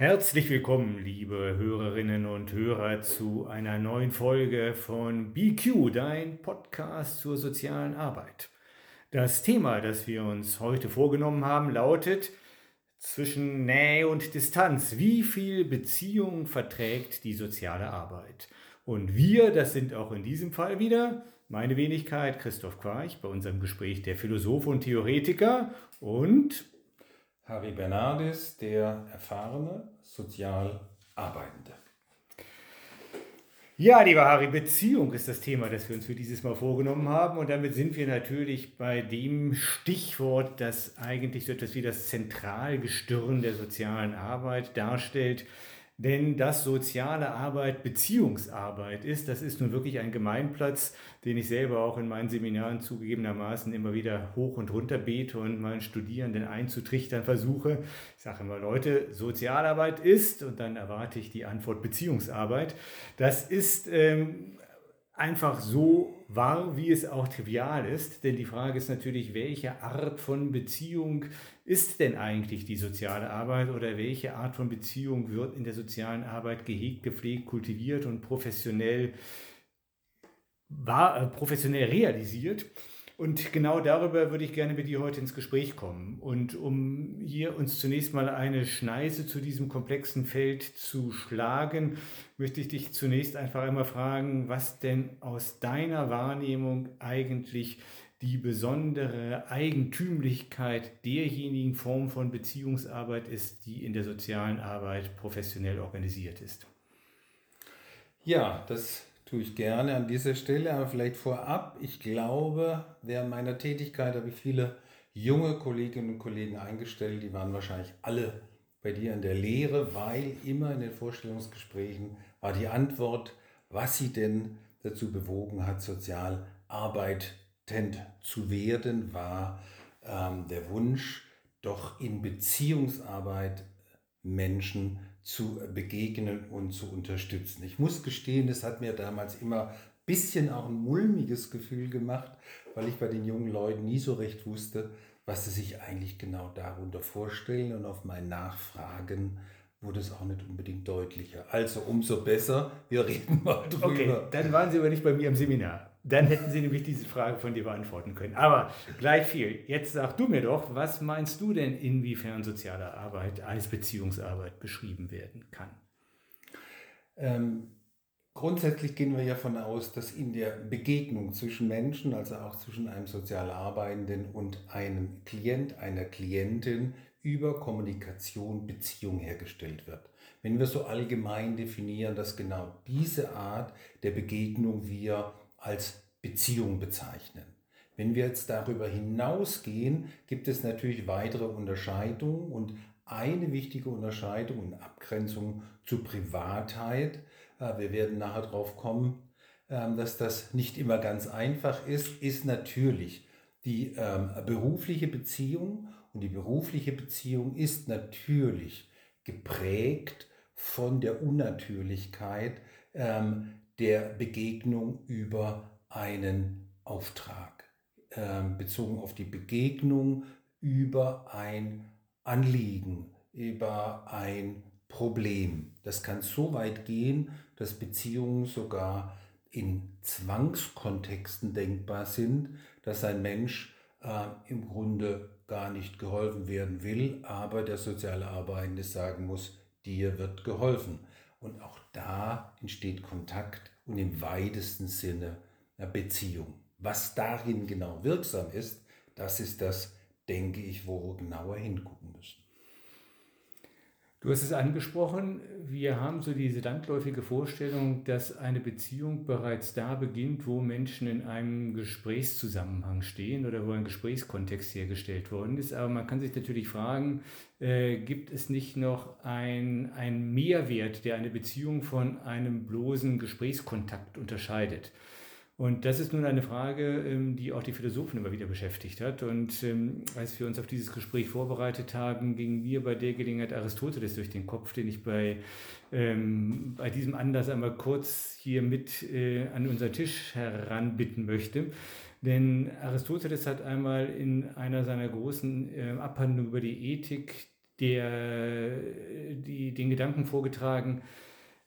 Herzlich willkommen, liebe Hörerinnen und Hörer, zu einer neuen Folge von BQ, dein Podcast zur sozialen Arbeit. Das Thema, das wir uns heute vorgenommen haben, lautet zwischen Nähe und Distanz. Wie viel Beziehung verträgt die soziale Arbeit? Und wir, das sind auch in diesem Fall wieder meine Wenigkeit, Christoph Quarch, bei unserem Gespräch der Philosoph und Theoretiker und Harry Bernardis, der erfahrene sozial Arbeitende. Ja, lieber Harry, Beziehung ist das Thema, das wir uns für dieses Mal vorgenommen haben. Und damit sind wir natürlich bei dem Stichwort, das eigentlich so etwas wie das Zentralgestirn der sozialen Arbeit darstellt, denn dass soziale Arbeit Beziehungsarbeit ist, das ist nun wirklich ein Gemeinplatz, den ich selber auch in meinen Seminaren zugegebenermaßen immer wieder hoch und runter bete und meinen Studierenden einzutrichtern versuche. Ich sage immer, Leute, Sozialarbeit ist, und dann erwarte ich die Antwort Beziehungsarbeit. Das ist ähm, einfach so wahr, wie es auch trivial ist. Denn die Frage ist natürlich, welche Art von Beziehung ist denn eigentlich die soziale Arbeit oder welche Art von Beziehung wird in der sozialen Arbeit gehegt, gepflegt, kultiviert und professionell, war, äh, professionell realisiert. Und genau darüber würde ich gerne mit dir heute ins Gespräch kommen. Und um hier uns zunächst mal eine Schneise zu diesem komplexen Feld zu schlagen, möchte ich dich zunächst einfach einmal fragen, was denn aus deiner Wahrnehmung eigentlich die besondere Eigentümlichkeit derjenigen Form von Beziehungsarbeit ist, die in der sozialen Arbeit professionell organisiert ist. Ja, das tue ich gerne an dieser Stelle, aber vielleicht vorab, ich glaube, während meiner Tätigkeit habe ich viele junge Kolleginnen und Kollegen eingestellt, die waren wahrscheinlich alle bei dir in der Lehre, weil immer in den Vorstellungsgesprächen war die Antwort, was sie denn dazu bewogen hat, sozial arbeitend zu werden, war ähm, der Wunsch, doch in Beziehungsarbeit Menschen zu begegnen und zu unterstützen. Ich muss gestehen, das hat mir damals immer ein bisschen auch ein mulmiges Gefühl gemacht, weil ich bei den jungen Leuten nie so recht wusste, was sie sich eigentlich genau darunter vorstellen. Und auf mein Nachfragen wurde es auch nicht unbedingt deutlicher. Also umso besser, wir reden mal drüber. Okay, dann waren Sie aber nicht bei mir im Seminar. Dann hätten Sie nämlich diese Frage von dir beantworten können. Aber gleich viel. Jetzt sag du mir doch, was meinst du denn, inwiefern soziale Arbeit als Beziehungsarbeit beschrieben werden kann? Ähm, grundsätzlich gehen wir ja davon aus, dass in der Begegnung zwischen Menschen, also auch zwischen einem sozial Arbeitenden und einem Klient, einer Klientin, über Kommunikation Beziehung hergestellt wird. Wenn wir so allgemein definieren, dass genau diese Art der Begegnung wir als Beziehung bezeichnen. Wenn wir jetzt darüber hinausgehen, gibt es natürlich weitere Unterscheidungen und eine wichtige Unterscheidung und Abgrenzung zu Privatheit. Äh, wir werden nachher darauf kommen, ähm, dass das nicht immer ganz einfach ist, ist natürlich die ähm, berufliche Beziehung. Und die berufliche Beziehung ist natürlich geprägt von der Unnatürlichkeit ähm, der Begegnung über einen Auftrag, äh, bezogen auf die Begegnung über ein Anliegen, über ein Problem. Das kann so weit gehen, dass Beziehungen sogar in Zwangskontexten denkbar sind, dass ein Mensch äh, im Grunde gar nicht geholfen werden will, aber der soziale Arbeitende sagen muss, dir wird geholfen. Und auch da entsteht Kontakt und im weitesten Sinne eine Beziehung. Was darin genau wirksam ist, das ist das, denke ich, wo wir genauer hingucken müssen. Du hast es angesprochen, wir haben so diese landläufige Vorstellung, dass eine Beziehung bereits da beginnt, wo Menschen in einem Gesprächszusammenhang stehen oder wo ein Gesprächskontext hergestellt worden ist. Aber man kann sich natürlich fragen, äh, gibt es nicht noch einen Mehrwert, der eine Beziehung von einem bloßen Gesprächskontakt unterscheidet? Und das ist nun eine Frage, ähm, die auch die Philosophen immer wieder beschäftigt hat. Und ähm, als wir uns auf dieses Gespräch vorbereitet haben, ging mir bei der Gelegenheit Aristoteles durch den Kopf, den ich bei, ähm, bei diesem Anlass einmal kurz hier mit äh, an unseren Tisch heranbitten möchte. Denn Aristoteles hat einmal in einer seiner großen äh, Abhandlungen über die Ethik der, die, den Gedanken vorgetragen,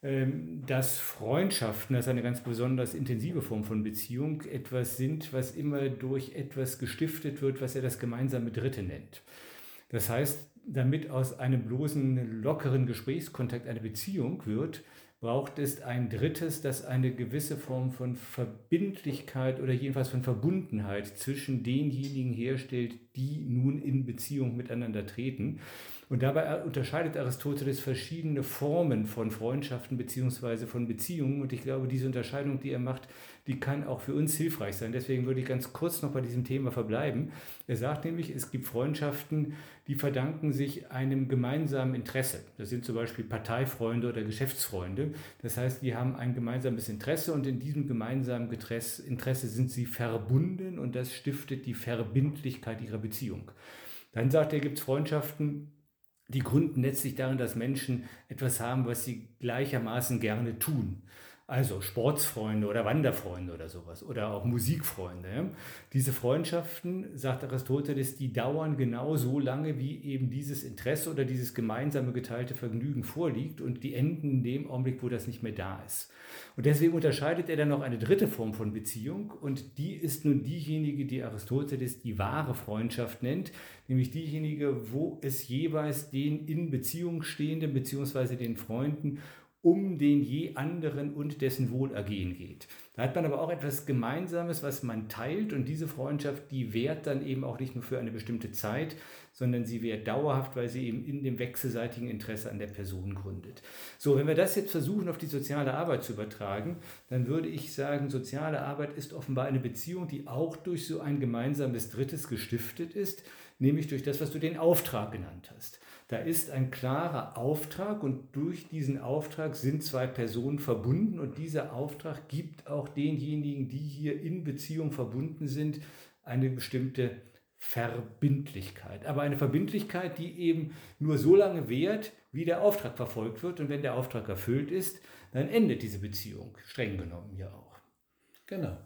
dass Freundschaften, das ist eine ganz besonders intensive Form von Beziehung, etwas sind, was immer durch etwas gestiftet wird, was er das gemeinsame Dritte nennt. Das heißt, damit aus einem bloßen, lockeren Gesprächskontakt eine Beziehung wird, braucht es ein drittes, das eine gewisse Form von Verbindlichkeit oder jedenfalls von Verbundenheit zwischen denjenigen herstellt, die nun in Beziehung miteinander treten. Und dabei unterscheidet Aristoteles verschiedene Formen von Freundschaften beziehungsweise von Beziehungen. Und ich glaube, diese Unterscheidung, die er macht, die kann auch für uns hilfreich sein. Deswegen würde ich ganz kurz noch bei diesem Thema verbleiben. Er sagt nämlich, es gibt Freundschaften, die verdanken sich einem gemeinsamen Interesse. Das sind zum Beispiel Parteifreunde oder Geschäftsfreunde. Das heißt, die haben ein gemeinsames Interesse und in diesem gemeinsamen Interesse sind sie verbunden und das stiftet die Verbindlichkeit ihrer Beziehung. Dann sagt er, gibt es Freundschaften, die gründen letztlich darin, dass Menschen etwas haben, was sie gleichermaßen gerne tun. Also Sportsfreunde oder Wanderfreunde oder sowas oder auch Musikfreunde. Diese Freundschaften, sagt Aristoteles, die dauern genau so lange, wie eben dieses Interesse oder dieses gemeinsame geteilte Vergnügen vorliegt und die enden in dem Augenblick, wo das nicht mehr da ist. Und deswegen unterscheidet er dann noch eine dritte Form von Beziehung und die ist nun diejenige, die Aristoteles die wahre Freundschaft nennt, nämlich diejenige, wo es jeweils den in Beziehung stehenden bzw. den Freunden um den je anderen und dessen Wohlergehen geht. Da hat man aber auch etwas Gemeinsames, was man teilt und diese Freundschaft, die währt dann eben auch nicht nur für eine bestimmte Zeit, sondern sie wäre dauerhaft, weil sie eben in dem wechselseitigen Interesse an der Person gründet. So, wenn wir das jetzt versuchen auf die soziale Arbeit zu übertragen, dann würde ich sagen, soziale Arbeit ist offenbar eine Beziehung, die auch durch so ein gemeinsames Drittes gestiftet ist, nämlich durch das, was du den Auftrag genannt hast. Da ist ein klarer Auftrag und durch diesen Auftrag sind zwei Personen verbunden und dieser Auftrag gibt auch denjenigen, die hier in Beziehung verbunden sind, eine bestimmte Verbindlichkeit. Aber eine Verbindlichkeit, die eben nur so lange währt, wie der Auftrag verfolgt wird. Und wenn der Auftrag erfüllt ist, dann endet diese Beziehung, streng genommen ja auch. Genau.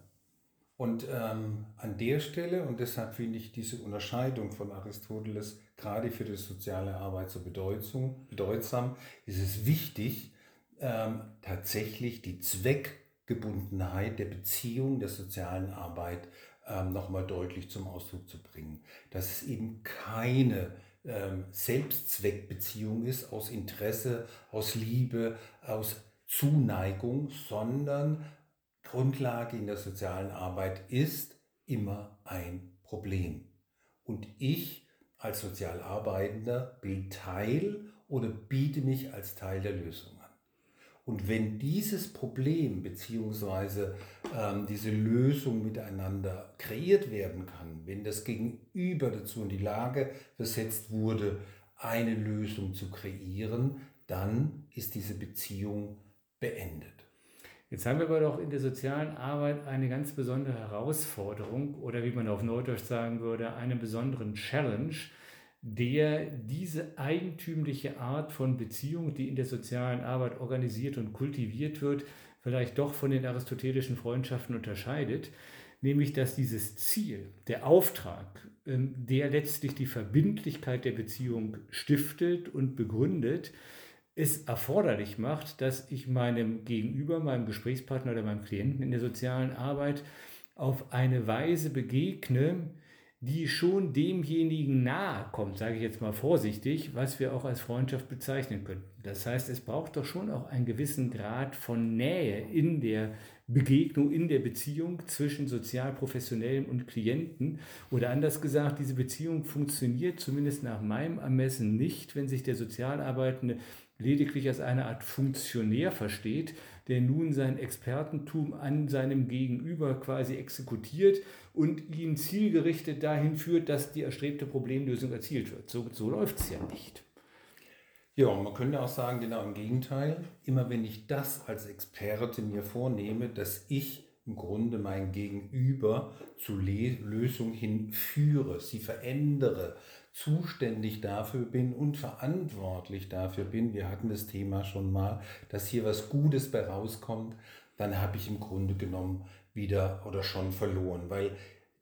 Und ähm, an der Stelle, und deshalb finde ich diese Unterscheidung von Aristoteles gerade für die soziale Arbeit so bedeutsam, bedeutsam ist es wichtig, ähm, tatsächlich die Zweckgebundenheit der Beziehung der sozialen Arbeit ähm, nochmal deutlich zum Ausdruck zu bringen. Dass es eben keine ähm, Selbstzweckbeziehung ist aus Interesse, aus Liebe, aus Zuneigung, sondern Grundlage in der sozialen Arbeit ist immer ein Problem. Und ich als Sozialarbeitender bin Teil oder biete mich als Teil der Lösung. Und wenn dieses Problem bzw. Ähm, diese Lösung miteinander kreiert werden kann, wenn das Gegenüber dazu in die Lage versetzt wurde, eine Lösung zu kreieren, dann ist diese Beziehung beendet. Jetzt haben wir aber doch in der sozialen Arbeit eine ganz besondere Herausforderung oder wie man auf Neudeutsch sagen würde, einen besonderen Challenge, der diese eigentümliche Art von Beziehung, die in der sozialen Arbeit organisiert und kultiviert wird, vielleicht doch von den aristotelischen Freundschaften unterscheidet, nämlich dass dieses Ziel, der Auftrag, ähm, der letztlich die Verbindlichkeit der Beziehung stiftet und begründet, es erforderlich macht, dass ich meinem Gegenüber, meinem Gesprächspartner oder meinem Klienten in der sozialen Arbeit auf eine Weise begegne, die schon demjenigen nahe kommt, sage ich jetzt mal vorsichtig, was wir auch als Freundschaft bezeichnen können. Das heißt, es braucht doch schon auch einen gewissen Grad von Nähe in der Begegnung, in der Beziehung zwischen Sozialprofessionellen und Klienten. Oder anders gesagt, diese Beziehung funktioniert zumindest nach meinem Ermessen nicht, wenn sich der Sozialarbeitende lediglich als eine Art Funktionär versteht, der nun sein Expertentum an seinem Gegenüber quasi exekutiert und ihn zielgerichtet dahin führt, dass die erstrebte Problemlösung erzielt wird. So, so läuft es ja nicht. Ja, man könnte auch sagen, genau im Gegenteil. Immer wenn ich das als Experte mir vornehme, dass ich im Grunde mein Gegenüber zur Lösung hinführe, sie verändere, zuständig dafür bin und verantwortlich dafür bin, wir hatten das Thema schon mal, dass hier was Gutes bei rauskommt, dann habe ich im Grunde genommen wieder oder schon verloren, weil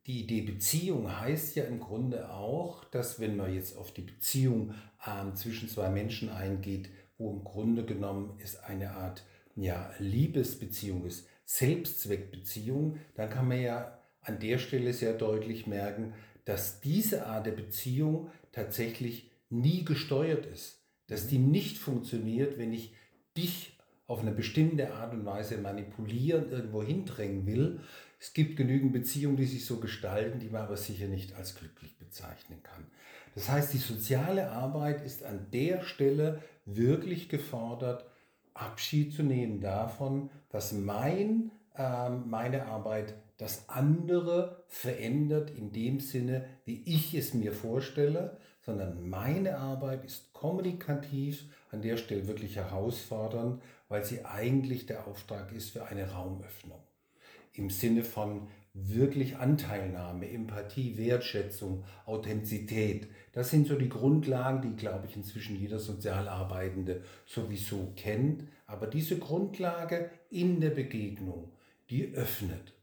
die Idee Beziehung heißt ja im Grunde auch, dass wenn man jetzt auf die Beziehung äh, zwischen zwei Menschen eingeht, wo im Grunde genommen es eine Art ja, Liebesbeziehung ist, Selbstzweckbeziehung, dann kann man ja an der Stelle sehr deutlich merken, dass diese Art der Beziehung tatsächlich nie gesteuert ist, dass die nicht funktioniert, wenn ich dich auf eine bestimmte Art und Weise manipulieren, irgendwo hindrängen will, es gibt genügend Beziehungen, die sich so gestalten, die man aber sicher nicht als glücklich bezeichnen kann. Das heißt, die soziale Arbeit ist an der Stelle wirklich gefordert, Abschied zu nehmen davon, dass mein, äh, meine Arbeit das andere verändert in dem Sinne, wie ich es mir vorstelle, sondern meine Arbeit ist kommunikativ an der Stelle wirklich herausfordernd, weil sie eigentlich der Auftrag ist für eine Raumöffnung im Sinne von wirklich Anteilnahme, Empathie, Wertschätzung, Authentizität. Das sind so die Grundlagen, die, glaube ich, inzwischen jeder Sozialarbeitende sowieso kennt. Aber diese Grundlage in der Begegnung, die öffnet.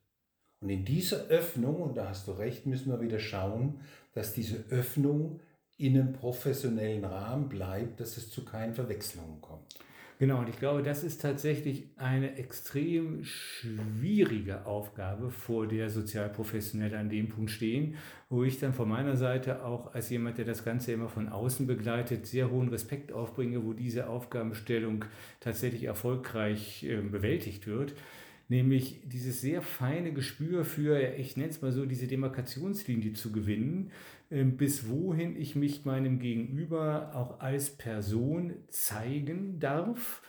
Und in dieser Öffnung, und da hast du recht, müssen wir wieder schauen, dass diese Öffnung in einem professionellen Rahmen bleibt, dass es zu keinen Verwechslungen kommt. Genau, und ich glaube, das ist tatsächlich eine extrem schwierige Aufgabe, vor der Sozialprofessionelle an dem Punkt stehen, wo ich dann von meiner Seite auch als jemand, der das Ganze immer von außen begleitet, sehr hohen Respekt aufbringe, wo diese Aufgabenstellung tatsächlich erfolgreich äh, bewältigt wird nämlich dieses sehr feine Gespür für, ich nenne es mal so, diese Demarkationslinie zu gewinnen, ähm, bis wohin ich mich meinem Gegenüber auch als Person zeigen darf,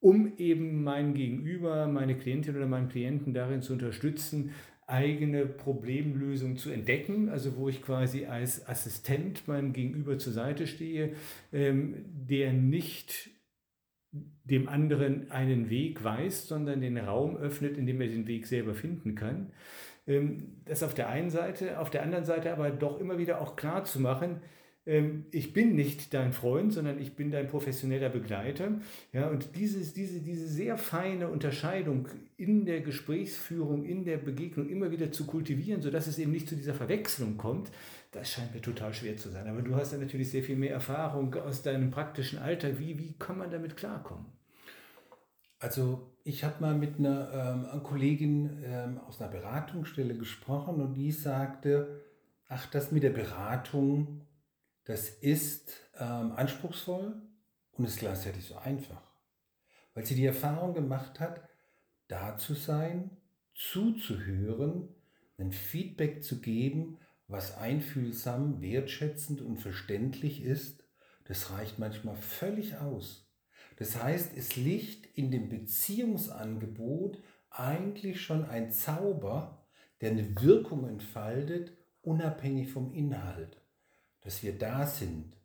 um eben mein Gegenüber, meine Klientin oder meinen Klienten darin zu unterstützen, eigene Problemlösungen zu entdecken, also wo ich quasi als Assistent meinem Gegenüber zur Seite stehe, ähm, der nicht dem anderen einen Weg weist, sondern den Raum öffnet, in dem er den Weg selber finden kann. Ähm, das auf der einen Seite, auf der anderen Seite aber doch immer wieder auch klar zu machen, ähm, ich bin nicht dein Freund, sondern ich bin dein professioneller Begleiter. Ja, und dieses, diese, diese sehr feine Unterscheidung in der Gesprächsführung, in der Begegnung immer wieder zu kultivieren, sodass es eben nicht zu dieser Verwechslung kommt, das scheint mir total schwer zu sein. Aber du hast ja natürlich sehr viel mehr Erfahrung aus deinem praktischen Alltag. Wie, wie kann man damit klarkommen? Also ich habe mal mit einer, ähm, Kollegin ähm, aus einer Beratungsstelle gesprochen und die sagte, ach, das mit der Beratung, das ist ähm, anspruchsvoll und ist gleichzeitig so einfach. Weil sie die Erfahrung gemacht hat, da zu sein, zuzuhören, ein Feedback zu geben, was einfühlsam, wertschätzend und verständlich ist, das reicht manchmal völlig aus. Das heißt, es liegt in dem Beziehungsangebot eigentlich schon ein Zauber, der eine Wirkung entfaltet, unabhängig vom Inhalt. Dass wir da sind,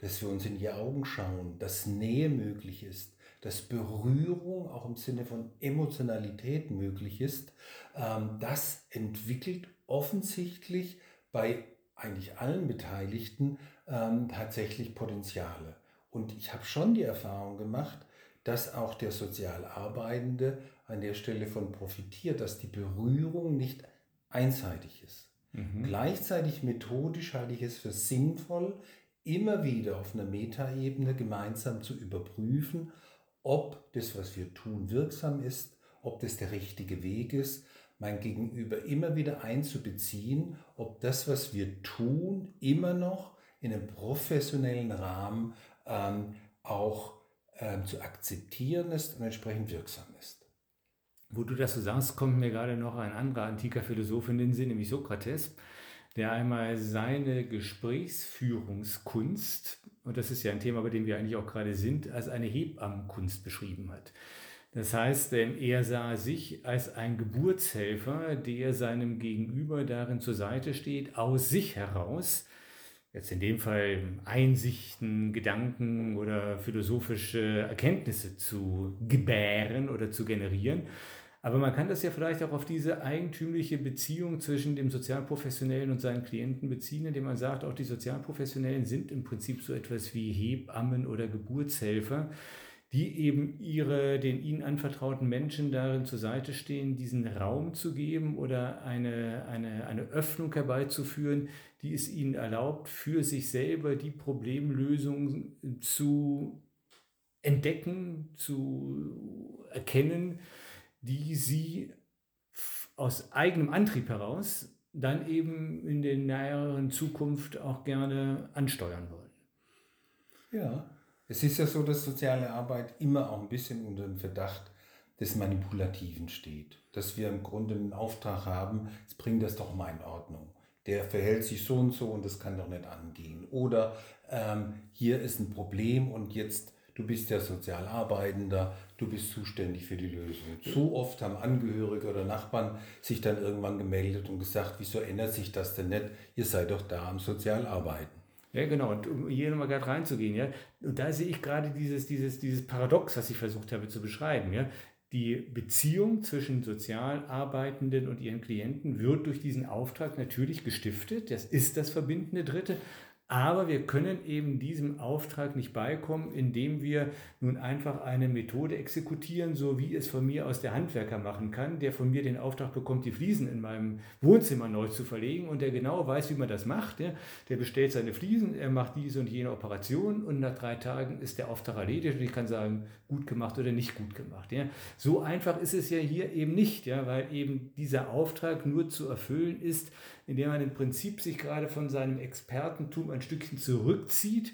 dass wir uns in die Augen schauen, dass Nähe möglich ist, dass Berührung auch im Sinne von Emotionalität möglich ist, ähm, das entwickelt offensichtlich bei eigentlich allen Beteiligten ähm, tatsächlich Potenziale. Und ich habe schon die Erfahrung gemacht, dass auch der Sozialarbeitende an der Stelle von profitiert, dass die Berührung nicht einseitig ist. Mhm. Gleichzeitig methodisch halte ich es für sinnvoll, immer wieder auf einer Metaebene gemeinsam zu überprüfen, ob das, was wir tun, wirksam ist, ob das der richtige Weg ist mein Gegenüber immer wieder einzubeziehen, ob das, was wir tun, immer noch in einem professionellen Rahmen ähm, auch ähm, zu akzeptieren ist und entsprechend wirksam ist. Wo du das so sagst, kommt mir gerade noch ein anderer antiker Philosoph in den Sinn, nämlich Sokrates, der einmal seine Gesprächsführungskunst, und das ist ja ein Thema, bei dem wir eigentlich auch gerade sind, als eine Hebammenkunst beschrieben hat. Das heißt, er sah sich als ein Geburtshelfer, der seinem Gegenüber darin zur Seite steht, aus sich heraus, jetzt in dem Fall Einsichten, Gedanken oder philosophische Erkenntnisse zu gebären oder zu generieren. Aber man kann das ja vielleicht auch auf diese eigentümliche Beziehung zwischen dem Sozialprofessionellen und seinen Klienten beziehen, indem man sagt, auch die Sozialprofessionellen sind im Prinzip so etwas wie Hebammen oder Geburtshelfer die eben ihre, den ihnen anvertrauten Menschen darin zur Seite stehen, diesen Raum zu geben oder eine, eine, eine Öffnung herbeizuführen, die es ihnen erlaubt, für sich selber die Problemlösung zu entdecken, zu erkennen, die sie aus eigenem Antrieb heraus dann eben in der näheren Zukunft auch gerne ansteuern wollen. Ja, es ist ja so, dass soziale Arbeit immer auch ein bisschen unter dem Verdacht des Manipulativen steht. Dass wir im Grunde einen Auftrag haben, jetzt bring das doch mal in Ordnung. Der verhält sich so und so und das kann doch nicht angehen. Oder ähm, hier ist ein Problem und jetzt, du bist ja Sozialarbeitender, du bist zuständig für die Lösung. Zu oft haben Angehörige oder Nachbarn sich dann irgendwann gemeldet und gesagt, wieso ändert sich das denn nicht? Ihr seid doch da am Sozialarbeiten. Ja, genau. Und um hier nochmal gerade reinzugehen, ja, und da sehe ich gerade dieses, dieses, dieses Paradox, was ich versucht habe zu beschreiben, ja. Die Beziehung zwischen Sozialarbeitenden und ihren Klienten wird durch diesen Auftrag natürlich gestiftet. Das ist das verbindende Dritte. Aber wir können eben diesem Auftrag nicht beikommen, indem wir nun einfach eine Methode exekutieren, so wie es von mir aus der Handwerker machen kann, der von mir den Auftrag bekommt, die Fliesen in meinem Wohnzimmer neu zu verlegen und der genau weiß, wie man das macht. Der, bestellt seine Fliesen, er macht diese und jene Operation und nach drei Tagen ist der Auftrag erledigt und ich kann sagen, gut gemacht oder nicht gut gemacht. So einfach ist es ja hier eben nicht, weil eben dieser Auftrag nur zu erfüllen ist, indem man im Prinzip sich gerade von seinem Expertentum ein Stückchen zurückzieht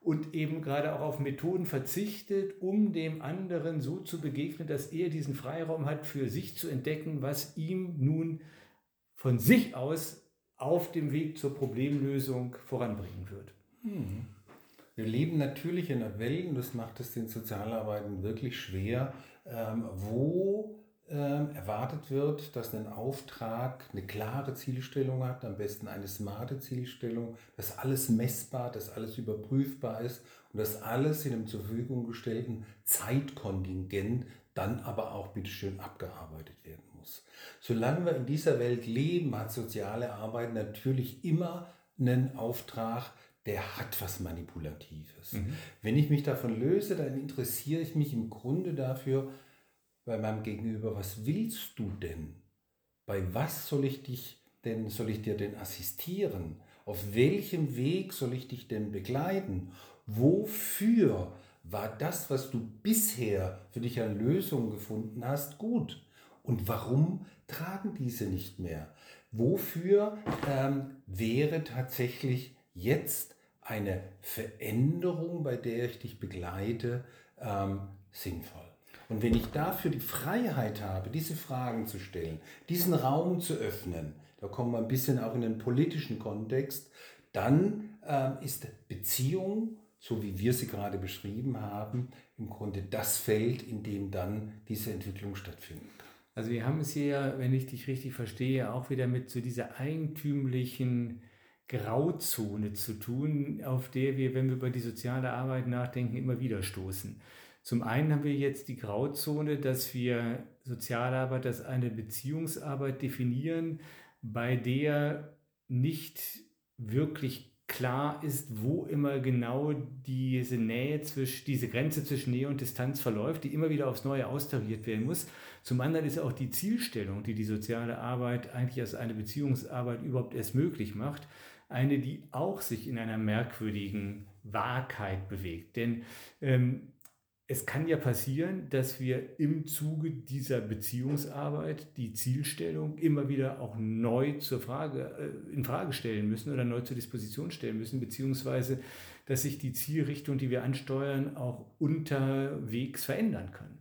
und eben gerade auch auf Methoden verzichtet, um dem anderen so zu begegnen, dass er diesen Freiraum hat, für sich zu entdecken, was ihm nun von sich aus auf dem Weg zur Problemlösung voranbringen wird. Hm. Wir leben natürlich in einer Welt, und das macht es den Sozialarbeiten wirklich schwer, ähm, wo erwartet wird, dass ein Auftrag eine klare Zielstellung hat, am besten eine smarte Zielstellung, dass alles messbar, dass alles überprüfbar ist und dass alles in einem zur Verfügung gestellten Zeitkontingent dann aber auch bitteschön abgearbeitet werden muss. Solange wir in dieser Welt leben, hat soziale Arbeit natürlich immer einen Auftrag, der hat was Manipulatives. Mhm. Wenn ich mich davon löse, dann interessiere ich mich im Grunde dafür, bei meinem Gegenüber, was willst du denn? Bei was soll ich dich denn, soll ich dir denn assistieren? Auf welchem Weg soll ich dich denn begleiten? Wofür war das, was du bisher für dich an Lösungen gefunden hast, gut? Und warum tragen diese nicht mehr? Wofür ähm, wäre tatsächlich jetzt eine Veränderung, bei der ich dich begleite, ähm, sinnvoll? Und wenn ich dafür die Freiheit habe, diese Fragen zu stellen, diesen Raum zu öffnen, da kommen wir ein bisschen auch in den politischen Kontext, dann äh, ist Beziehung, so wie wir sie gerade beschrieben haben, im Grunde das Feld, in dem dann diese Entwicklung stattfinden kann. Also wir haben es hier, wenn ich dich richtig verstehe, auch wieder mit so dieser eigentümlichen Grauzone zu tun, auf der wir, wenn wir über die soziale Arbeit nachdenken, immer wieder stoßen. Zum einen haben wir jetzt die Grauzone, dass wir Sozialarbeit als eine Beziehungsarbeit definieren, bei der nicht wirklich klar ist, wo immer genau diese Nähe zwischen, diese Grenze zwischen Nähe und Distanz verläuft, die immer wieder aufs Neue austariert werden muss. Zum anderen ist auch die Zielstellung, die die soziale Arbeit eigentlich als eine Beziehungsarbeit überhaupt erst möglich macht, eine, die auch sich in einer merkwürdigen Wahrheit bewegt. Denn ähm, es kann ja passieren, dass wir im Zuge dieser Beziehungsarbeit die Zielstellung immer wieder auch neu zur Frage, äh, in Frage stellen müssen oder neu zur Disposition stellen müssen, beziehungsweise dass sich die Zielrichtung, die wir ansteuern, auch unterwegs verändern kann.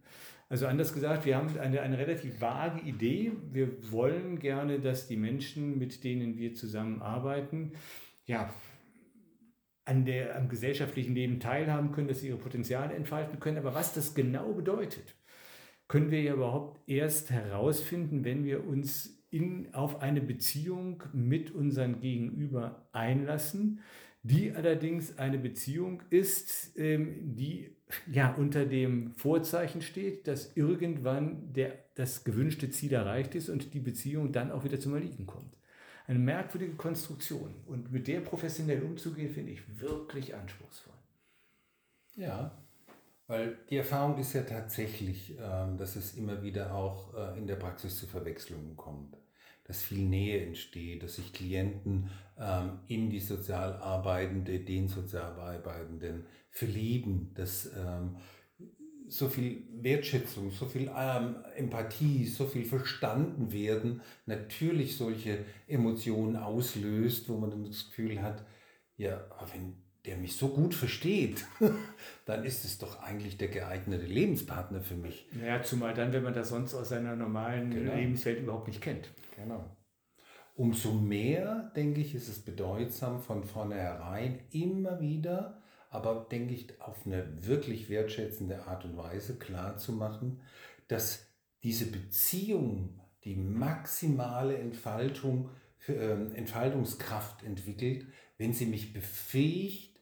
Also anders gesagt, wir haben eine, eine relativ vage Idee. Wir wollen gerne, dass die Menschen, mit denen wir zusammenarbeiten, ja, an der, am gesellschaftlichen Leben teilhaben können, dass sie ihre Potenziale entfalten können. Aber was das genau bedeutet, können wir ja überhaupt erst herausfinden, wenn wir uns in, auf eine Beziehung mit unseren Gegenüber einlassen, die allerdings eine Beziehung ist, ähm, die ja unter dem Vorzeichen steht, dass irgendwann der, das gewünschte Ziel erreicht ist und die Beziehung dann auch wieder zum Erliegen kommt eine merkwürdige Konstruktion. Und mit der professionell umzugehen, finde ich wirklich anspruchsvoll. Ja, Weil die Erfahrung ist ja tatsächlich, ähm, dass es immer wieder auch äh, in der Praxis zu Verwechslungen kommt. Dass viel Nähe entsteht, dass sich Klienten ähm, in die Sozialarbeitende, den Sozialarbeitenden verlieben, dass ähm, so viel Wertschätzung, so viel Empathie, so viel verstanden werden, natürlich solche Emotionen auslöst, wo man dann das Gefühl hat, ja, wenn der mich so gut versteht, dann ist es doch eigentlich der geeignete Lebenspartner für mich. Ja, zumal dann, wenn man das sonst aus seiner normalen genau. Lebenswelt überhaupt nicht kennt. Genau. Umso mehr, denke ich, ist es bedeutsam, von vornherein immer wieder, aber denke ich, auf eine wirklich wertschätzende Art und Weise klar zu machen, dass diese Beziehung die maximale Entfaltung, für, äh, Entfaltungskraft entwickelt, wenn sie mich befähigt,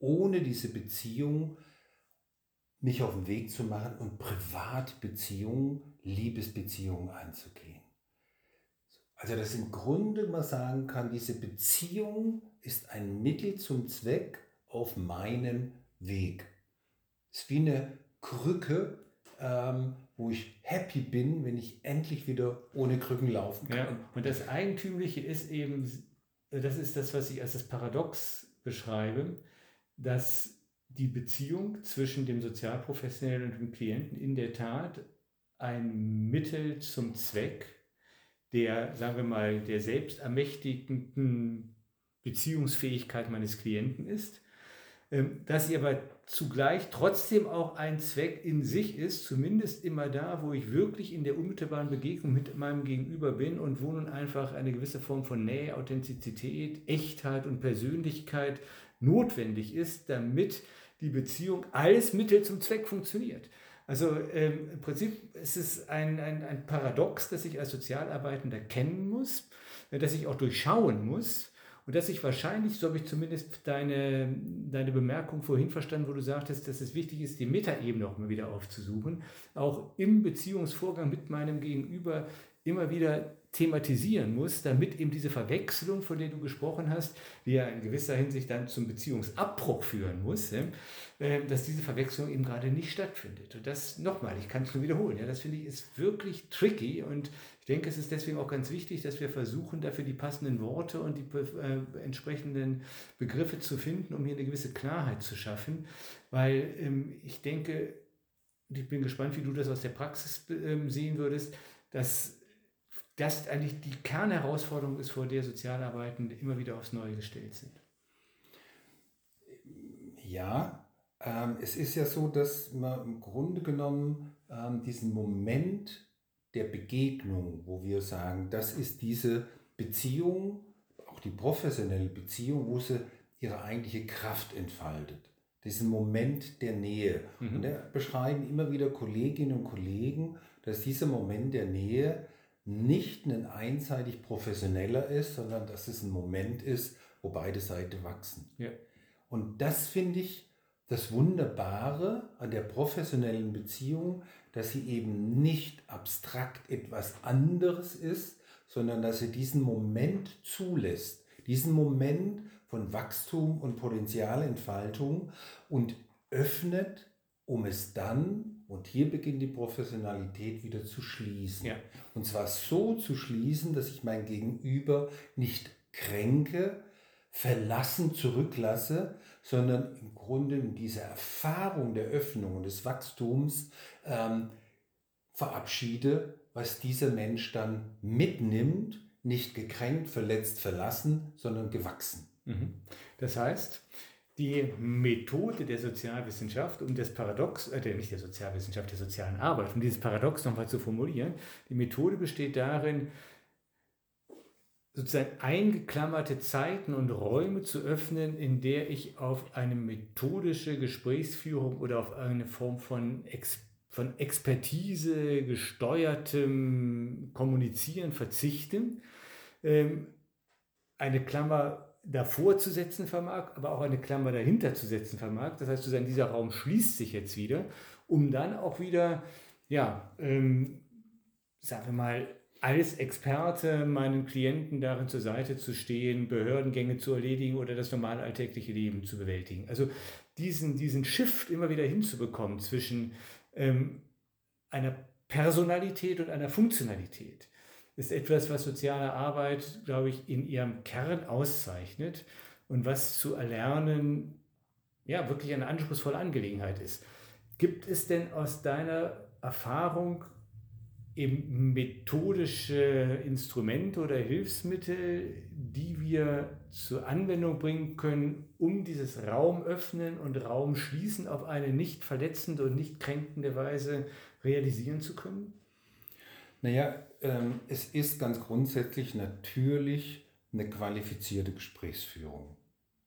ohne diese Beziehung mich auf den Weg zu machen und Privatbeziehungen, Liebesbeziehungen einzugehen. Also dass im Grunde man sagen kann, diese Beziehung ist ein Mittel zum Zweck auf meinem Weg. Es ist wie eine Krücke, ähm, wo ich happy bin, wenn ich endlich wieder ohne Krücken laufen kann. Ja, und das Eigentümliche ist eben, das ist das, was ich als das Paradox beschreibe, dass die Beziehung zwischen dem Sozialprofessionellen und dem Klienten in der Tat ein Mittel zum Zweck der, sagen wir mal, der selbstermächtigenden Beziehungsfähigkeit meines Klienten ist, dass sie aber zugleich trotzdem auch ein Zweck in sich ist, zumindest immer da, wo ich wirklich in der unmittelbaren Begegnung mit meinem Gegenüber bin und wo nun einfach eine gewisse Form von Nähe, Authentizität, Echtheit und Persönlichkeit notwendig ist, damit die Beziehung als Mittel zum Zweck funktioniert. Also ähm, im Prinzip ist es ein, ein, ein Paradox, das ich als Sozialarbeitender kennen muss, äh, das ich auch durchschauen muss und dass ich wahrscheinlich, so habe ich zumindest deine, deine Bemerkung vorhin verstanden, wo du sagtest, dass es wichtig ist, die Metaebene auch mal wieder aufzusuchen, auch im Beziehungsvorgang mit meinem Gegenüber immer wieder thematisieren muss, damit eben diese Verwechslung, von der du gesprochen hast, die ja in gewisser Hinsicht dann zum Beziehungsabbruch führen muss, dass diese Verwechslung eben gerade nicht stattfindet. Und das nochmal, ich kann es nur wiederholen, ja, das finde ich ist wirklich tricky und ich denke, es ist deswegen auch ganz wichtig, dass wir versuchen, dafür die passenden Worte und die äh, entsprechenden Begriffe zu finden, um hier eine gewisse Klarheit zu schaffen, weil ähm, ich denke, ich bin gespannt, wie du das aus der Praxis ähm, sehen würdest, dass das eigentlich die Kernherausforderung ist, vor der Sozialarbeitende immer wieder aufs Neue gestellt sind. Ja, ähm, es ist ja so, dass man im Grunde genommen ähm, diesen Moment der Begegnung, wo wir sagen, das ist diese Beziehung, auch die professionelle Beziehung, wo sie ihre eigentliche Kraft entfaltet. Diesen Moment der Nähe. Mhm. Und da beschreiben immer wieder Kolleginnen und Kollegen, dass dieser Moment der Nähe nicht ein einseitig professioneller ist, sondern dass es ein Moment ist, wo beide Seiten wachsen. Ja. Und das finde ich das Wunderbare an der professionellen Beziehung, dass sie eben nicht abstrakt etwas anderes ist, sondern dass sie diesen Moment zulässt, diesen Moment von Wachstum und Potenzialentfaltung und öffnet, um es dann und hier beginnt die Professionalität wieder zu schließen. Ja. Und zwar so zu schließen, dass ich mein Gegenüber nicht kränke, verlassen zurücklasse, sondern im Grunde in dieser Erfahrung der Öffnung und des Wachstums ähm, verabschiede, was dieser Mensch dann mitnimmt, nicht gekränkt, verletzt, verlassen, sondern gewachsen. Mhm. Das heißt, die Methode der Sozialwissenschaft, um das Paradox, äh, nicht der Sozialwissenschaft, der sozialen Arbeit, um dieses Paradox nochmal zu formulieren, die Methode besteht darin, sozusagen eingeklammerte Zeiten und Räume zu öffnen, in der ich auf eine methodische Gesprächsführung oder auf eine Form von, Ex von Expertise gesteuertem Kommunizieren verzichte. Ähm, eine Klammer davor zu setzen vermag, aber auch eine Klammer dahinter zu setzen vermag. Das heißt, dieser Raum schließt sich jetzt wieder, um dann auch wieder, ja, ähm, sagen wir mal, als Experte meinen Klienten darin zur Seite zu stehen, Behördengänge zu erledigen oder das normale alltägliche Leben zu bewältigen. Also diesen, diesen Shift immer wieder hinzubekommen zwischen ähm, einer Personalität und einer Funktionalität ist etwas, was soziale Arbeit, glaube ich, in ihrem Kern auszeichnet und was zu erlernen ja wirklich eine anspruchsvolle Angelegenheit ist. Gibt es denn aus deiner Erfahrung eben methodische Instrumente oder Hilfsmittel, die wir zur Anwendung bringen können, um dieses Raum öffnen und Raum schließen auf eine nicht verletzende und nicht kränkende Weise realisieren zu können? Naja, ähm, es ist ganz grundsätzlich natürlich eine qualifizierte Gesprächsführung.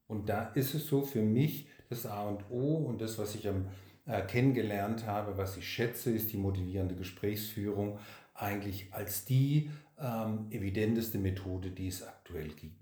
Und da ist es so für mich das A und O und das, was ich am äh, kennengelernt habe, was ich schätze, ist die motivierende Gesprächsführung eigentlich als die ähm, evidenteste Methode, die es aktuell gibt.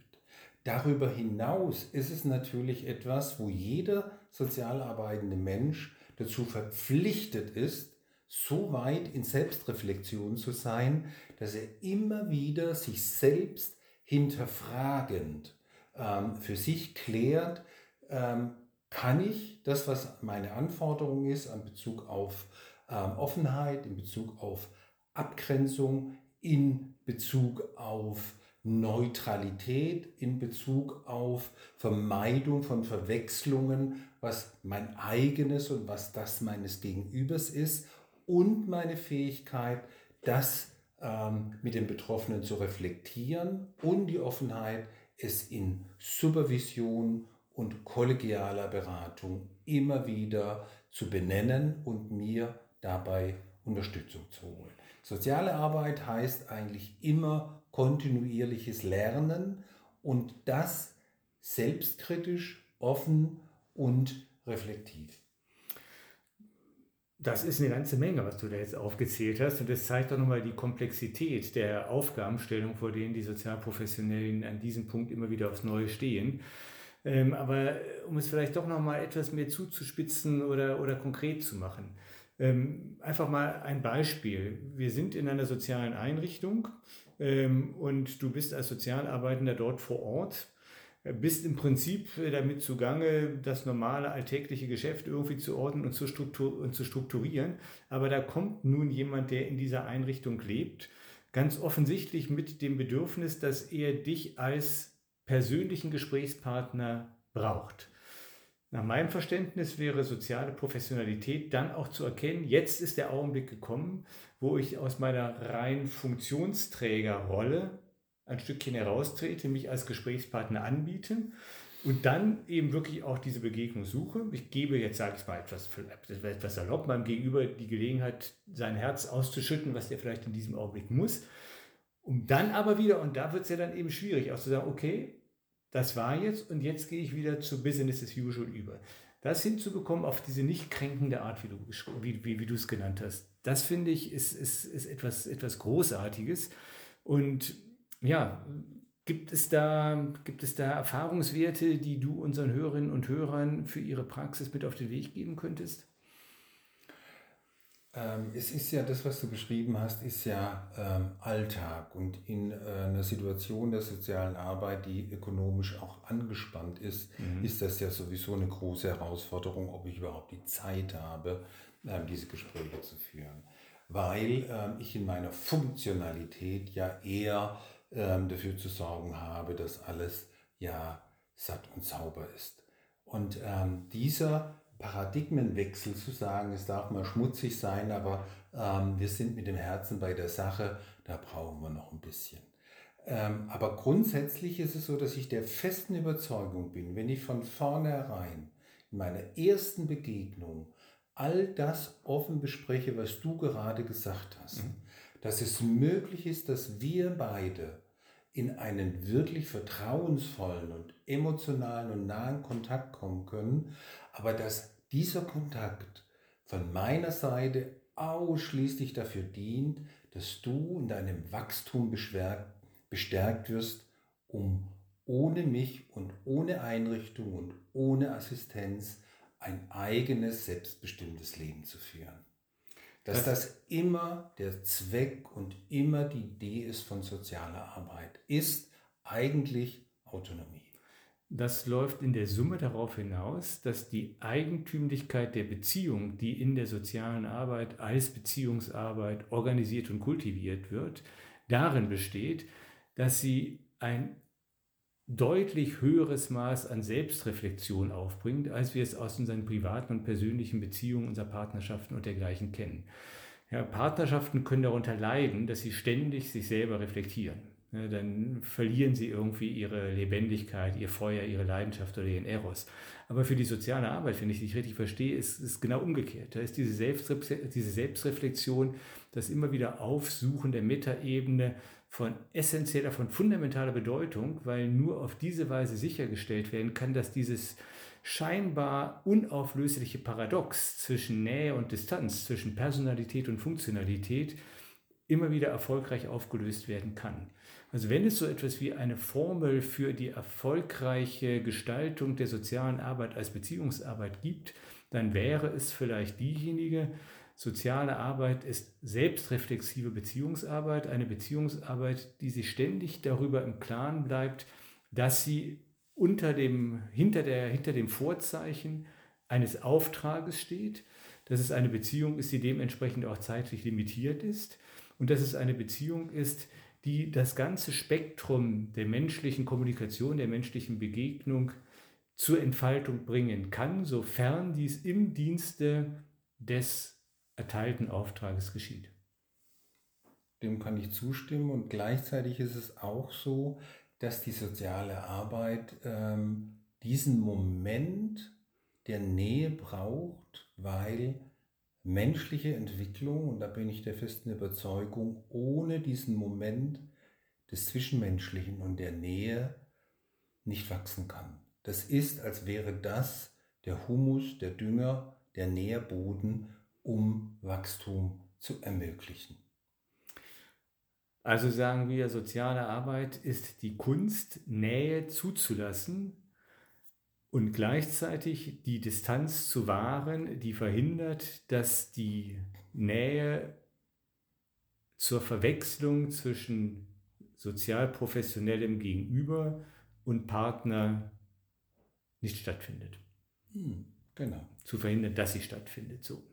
Darüber hinaus ist es natürlich etwas, wo jeder sozial arbeitende Mensch dazu verpflichtet ist, so weit in Selbstreflexion zu sein, dass er immer wieder sich selbst hinterfragend ähm, für sich klärt, ähm, kann ich das, was meine Anforderung ist, an Bezug auf ähm, Offenheit, in Bezug auf Abgrenzung, in Bezug auf Neutralität, in Bezug auf Vermeidung von Verwechslungen, was mein eigenes und was das meines Gegenübers ist und meine Fähigkeit, das ähm, mit den Betroffenen zu reflektieren und die Offenheit, es in Supervision und kollegialer Beratung immer wieder zu benennen und mir dabei Unterstützung zu holen. Soziale Arbeit heißt eigentlich immer kontinuierliches Lernen und das selbstkritisch, offen und reflektiv. Das ist eine ganze Menge, was du da jetzt aufgezählt hast. Und das zeigt doch nochmal die Komplexität der Aufgabenstellung, vor denen die Sozialprofessionellen an diesem Punkt immer wieder aufs Neue stehen. Ähm, aber äh, um es vielleicht doch noch mal etwas mehr zuzuspitzen oder, oder konkret zu machen. Ähm, einfach mal ein Beispiel. Wir sind in einer sozialen Einrichtung ähm, und du bist als Sozialarbeitender dort vor Ort, äh, bist im Prinzip äh, damit zugange, das normale alltägliche Geschäft irgendwie zu ordnen und zu, und zu strukturieren. Aber da kommt nun jemand, der in dieser Einrichtung lebt, ganz offensichtlich mit dem Bedürfnis, dass er dich als persönlichen Gesprächspartner braucht. Nach meinem Verständnis wäre soziale Professionalität dann auch zu erkennen, jetzt ist der Augenblick gekommen, wo ich aus meiner rein Funktionsträgerrolle ein Stückchen heraustrete, mich als Gesprächspartner anbiete und dann eben wirklich auch diese Begegnung suche. Ich gebe jetzt, sage ich mal, etwas, etwas salopp meinem Gegenüber die Gelegenheit, sein Herz auszuschütten, was er vielleicht in diesem Augenblick muss. Um dann aber wieder, und da wird es ja dann eben schwierig, auch zu sagen, okay, das war jetzt und jetzt gehe ich wieder zu Business as usual über. Das hinzubekommen auf diese nicht kränkende Art, wie du, wie, wie, wie es genannt hast, das finde ich ist, ist, ist etwas, etwas Großartiges. Und ja, gibt es, da, gibt es da Erfahrungswerte, die du unseren Hörerinnen und Hörern für ihre Praxis mit auf den Weg geben könntest? Ähm, es ist ja das, was du beschrieben hast, ist ja ähm, Alltag und in äh, einer Situation der sozialen Arbeit, die ökonomisch auch angespannt ist, mhm. ist das ja sowieso eine große Herausforderung, ob ich überhaupt die Zeit habe, ähm, diese Gespräche zu führen. Weil ähm, ich in meiner Funktionalität ja eher ähm, dafür zu sorgen habe, dass alles ja satt und sauber ist. Und ähm, dieser Paradigmenwechsel zu sagen, es darf mal schmutzig sein, aber ähm, wir sind mit dem Herzen bei der Sache, da brauchen wir noch ein bisschen. Ähm, aber grundsätzlich ist es so, dass ich der festen Überzeugung bin, wenn ich von vornherein in meiner ersten Begegnung all das offen bespreche, was du gerade gesagt hast, mhm. dass es möglich ist, dass wir beide in einen wirklich vertrauensvollen und emotionalen und nahen Kontakt kommen können, aber dass dieser Kontakt von meiner Seite ausschließlich dafür dient, dass du in deinem Wachstum bestärkt wirst, um ohne mich und ohne Einrichtung und ohne Assistenz ein eigenes, selbstbestimmtes Leben zu führen. Dass das, das immer der Zweck und immer die Idee ist von sozialer Arbeit, ist eigentlich Autonomie. Das läuft in der Summe darauf hinaus, dass die Eigentümlichkeit der Beziehung, die in der sozialen Arbeit als Beziehungsarbeit organisiert und kultiviert wird, darin besteht, dass sie ein deutlich höheres Maß an Selbstreflexion aufbringt, als wir es aus unseren privaten und persönlichen Beziehungen, unserer Partnerschaften und dergleichen kennen. Ja, Partnerschaften können darunter leiden, dass sie ständig sich selber reflektieren. Ja, dann verlieren sie irgendwie ihre Lebendigkeit, ihr Feuer, ihre Leidenschaft oder ihren Eros. Aber für die soziale Arbeit, wenn ich dich richtig verstehe, ist es genau umgekehrt. Da ist diese, Selbstreflexion, diese Selbstreflexion, das immer wieder Aufsuchen der Metaebene, von essentieller, von fundamentaler Bedeutung, weil nur auf diese Weise sichergestellt werden kann, dass dieses scheinbar unauflösliche Paradox zwischen Nähe und Distanz, zwischen Personalität und Funktionalität immer wieder erfolgreich aufgelöst werden kann. Also wenn es so etwas wie eine Formel für die erfolgreiche Gestaltung der sozialen Arbeit als Beziehungsarbeit gibt, dann wäre es vielleicht diejenige, Soziale Arbeit ist selbstreflexive Beziehungsarbeit, eine Beziehungsarbeit, die sich ständig darüber im Klaren bleibt, dass sie unter dem, hinter, der, hinter dem Vorzeichen eines Auftrages steht, dass es eine Beziehung ist, die dementsprechend auch zeitlich limitiert ist und dass es eine Beziehung ist, die das ganze Spektrum der menschlichen Kommunikation, der menschlichen Begegnung zur Entfaltung bringen kann, sofern dies im Dienste des erteilten Auftrages geschieht. Dem kann ich zustimmen und gleichzeitig ist es auch so, dass die soziale Arbeit ähm, diesen Moment der Nähe braucht, weil menschliche Entwicklung, und da bin ich der festen Überzeugung, ohne diesen Moment des Zwischenmenschlichen und der Nähe nicht wachsen kann. Das ist, als wäre das der Humus, der Dünger, der Nährboden um Wachstum zu ermöglichen. Also sagen wir, soziale Arbeit ist die Kunst, Nähe zuzulassen und gleichzeitig die Distanz zu wahren, die verhindert, dass die Nähe zur Verwechslung zwischen sozialprofessionellem Gegenüber und Partner nicht stattfindet. Hm, genau. Zu verhindern, dass sie stattfindet. So.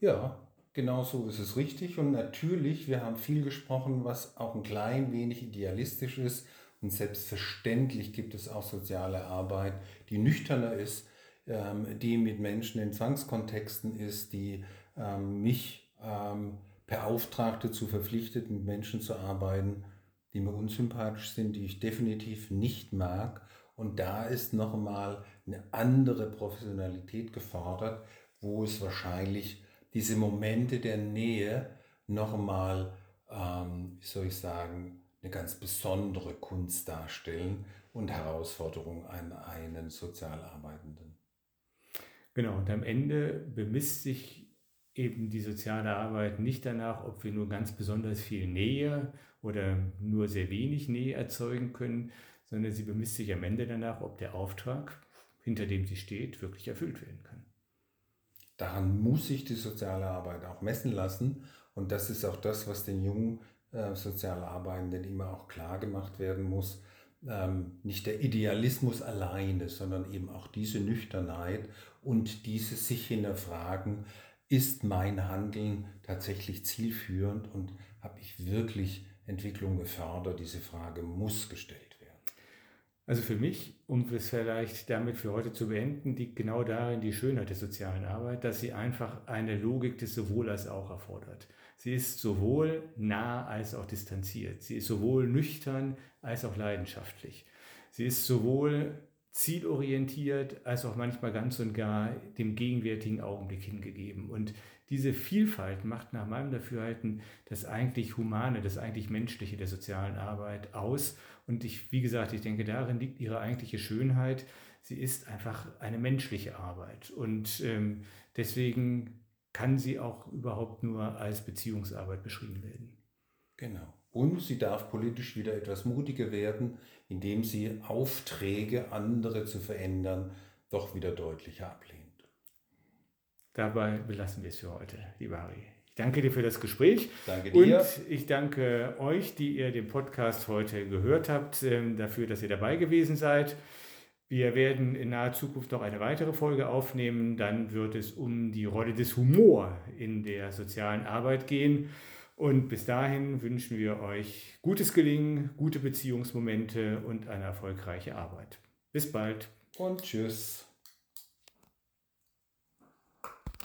Ja, genau so ist es richtig. Und natürlich, wir haben viel gesprochen, was auch ein klein wenig idealistisch ist. Und selbstverständlich gibt es auch soziale Arbeit, die nüchterner ist, ähm, die mit Menschen in Zwangskontexten ist, die ähm, mich ähm, beauftragte zu verpflichtet, mit Menschen zu arbeiten, die mir unsympathisch sind, die ich definitiv nicht mag. Und da ist nochmal eine andere Professionalität gefordert, wo es wahrscheinlich diese Momente der Nähe nochmal, ähm, wie soll ich sagen, eine ganz besondere Kunst darstellen und Herausforderung an einen Sozialarbeitenden. Genau, und am Ende bemisst sich eben die soziale Arbeit nicht danach, ob wir nur ganz besonders viel Nähe oder nur sehr wenig Nähe erzeugen können, sondern sie bemisst sich am Ende danach, ob der Auftrag, hinter dem sie steht, wirklich erfüllt werden kann. Daran muss sich die soziale Arbeit auch messen lassen. Und das ist auch das, was den jungen äh, Sozialarbeitenden immer auch klar gemacht werden muss. Ähm, nicht der Idealismus alleine, sondern eben auch diese Nüchternheit und dieses sich hinterfragen, ist mein Handeln tatsächlich zielführend und habe ich wirklich Entwicklung gefördert? Diese Frage muss gestellt also für mich, um es vielleicht damit für heute zu beenden, liegt genau darin die Schönheit der sozialen Arbeit, dass sie einfach eine Logik des sowohl als auch erfordert. Sie ist sowohl nah als auch distanziert. Sie ist sowohl nüchtern als auch leidenschaftlich. Sie ist sowohl zielorientiert als auch manchmal ganz und gar dem gegenwärtigen Augenblick hingegeben. Und diese Vielfalt macht nach meinem Dafürhalten das eigentlich Humane, das eigentlich Menschliche der sozialen Arbeit aus. Und ich, wie gesagt, ich denke, darin liegt ihre eigentliche Schönheit. Sie ist einfach eine menschliche Arbeit. Und ähm, deswegen kann sie auch überhaupt nur als Beziehungsarbeit beschrieben werden. Genau. Und sie darf politisch wieder etwas mutiger werden, indem sie Aufträge, andere zu verändern, doch wieder deutlicher ablehnt. Dabei belassen wir es für heute, lieber Harry. Ich danke dir für das Gespräch. Danke dir. Und ich danke euch, die ihr den Podcast heute gehört habt, ähm, dafür, dass ihr dabei gewesen seid. Wir werden in naher Zukunft noch eine weitere Folge aufnehmen. Dann wird es um die Rolle des Humor in der sozialen Arbeit gehen. Und bis dahin wünschen wir euch gutes Gelingen, gute Beziehungsmomente und eine erfolgreiche Arbeit. Bis bald. Und tschüss.